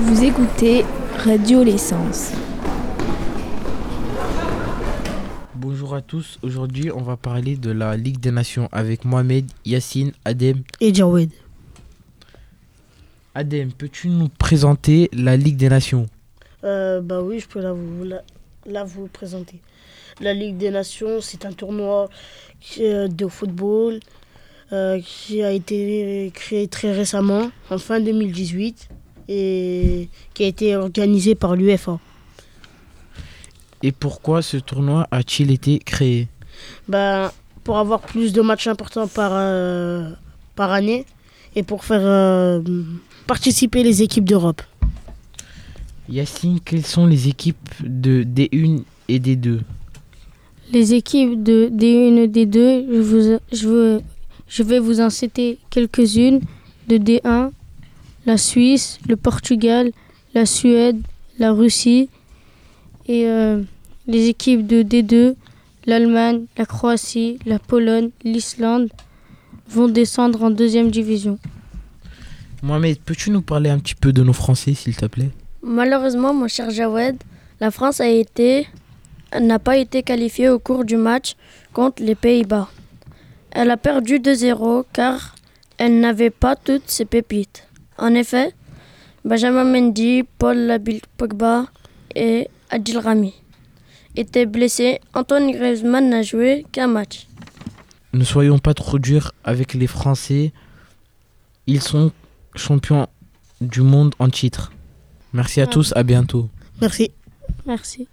Vous écoutez Radio L'essence. Bonjour à tous, aujourd'hui on va parler de la Ligue des Nations avec Mohamed, Yassine, Adem. Et Jawed. Adem, peux-tu nous présenter la Ligue des Nations? Euh, bah oui, je peux là vous, la- vous présenter. La Ligue des Nations, c'est un tournoi euh, de football euh, qui a été créé très récemment, en fin 2018, et qui a été organisé par l'UFA. Et pourquoi ce tournoi a-t-il été créé? Bah, pour avoir plus de matchs importants par, euh, par année et pour faire euh, participer les équipes d'Europe. Yassine, quelles sont les équipes de D1 et D2 Les équipes de D1 et D2, je, vous, je, veux- je vais vous en citer quelques-unes. De D1, la Suisse, le Portugal, la Suède, la Russie. Et euh, les équipes de D2, l'Allemagne, la Croatie, la Pologne, l'Islande vont descendre en deuxième division. Mohamed, peux-tu nous parler un petit peu de nos Français, s'il te plaît? Malheureusement, mon cher Jawed, la France a été n'a pas été qualifiée au cours du match contre les Pays-Bas. Elle a perdu 2-0 car elle n'avait pas toutes ses pépites. En effet, Benjamin Mendy, Paul Labil Pogba et Adil Rami étaient blessés. Antoine Griezmann n'a joué qu'un match. Ne soyons pas trop durs avec les Français. Ils sont champions du monde en titre. Merci à Ouais. tous, à bientôt. Merci. Merci.